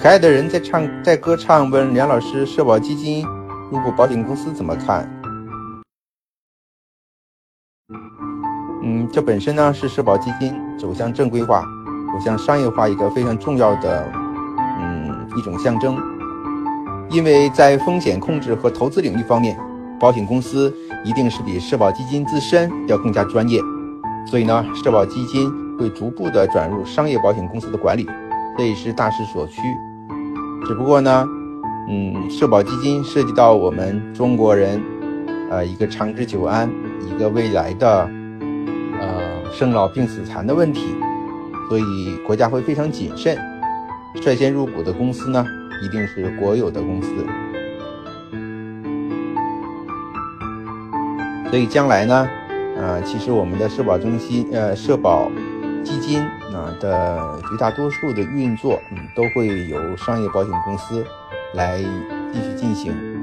可爱的人在唱，在歌唱，问梁老师：社保基金入股保险公司怎么看？嗯，这本身呢是社保基金走向正规化、走向商业化一个非常重要的，嗯，一种象征。因为在风险控制和投资领域方面，保险公司一定是比社保基金自身要更加专业，所以呢，社保基金会逐步的转入商业保险公司的管理，这也是大势所趋。只不过呢，嗯，社保基金涉及到我们中国人，呃，一个长治久安，一个未来的，呃，生老病死残的问题，所以国家会非常谨慎。率先入股的公司呢，一定是国有的公司。所以将来呢，呃，其实我们的社保中心，呃，社保基金啊的绝大多数的运作，嗯，都会由商业保险公司来继续进行。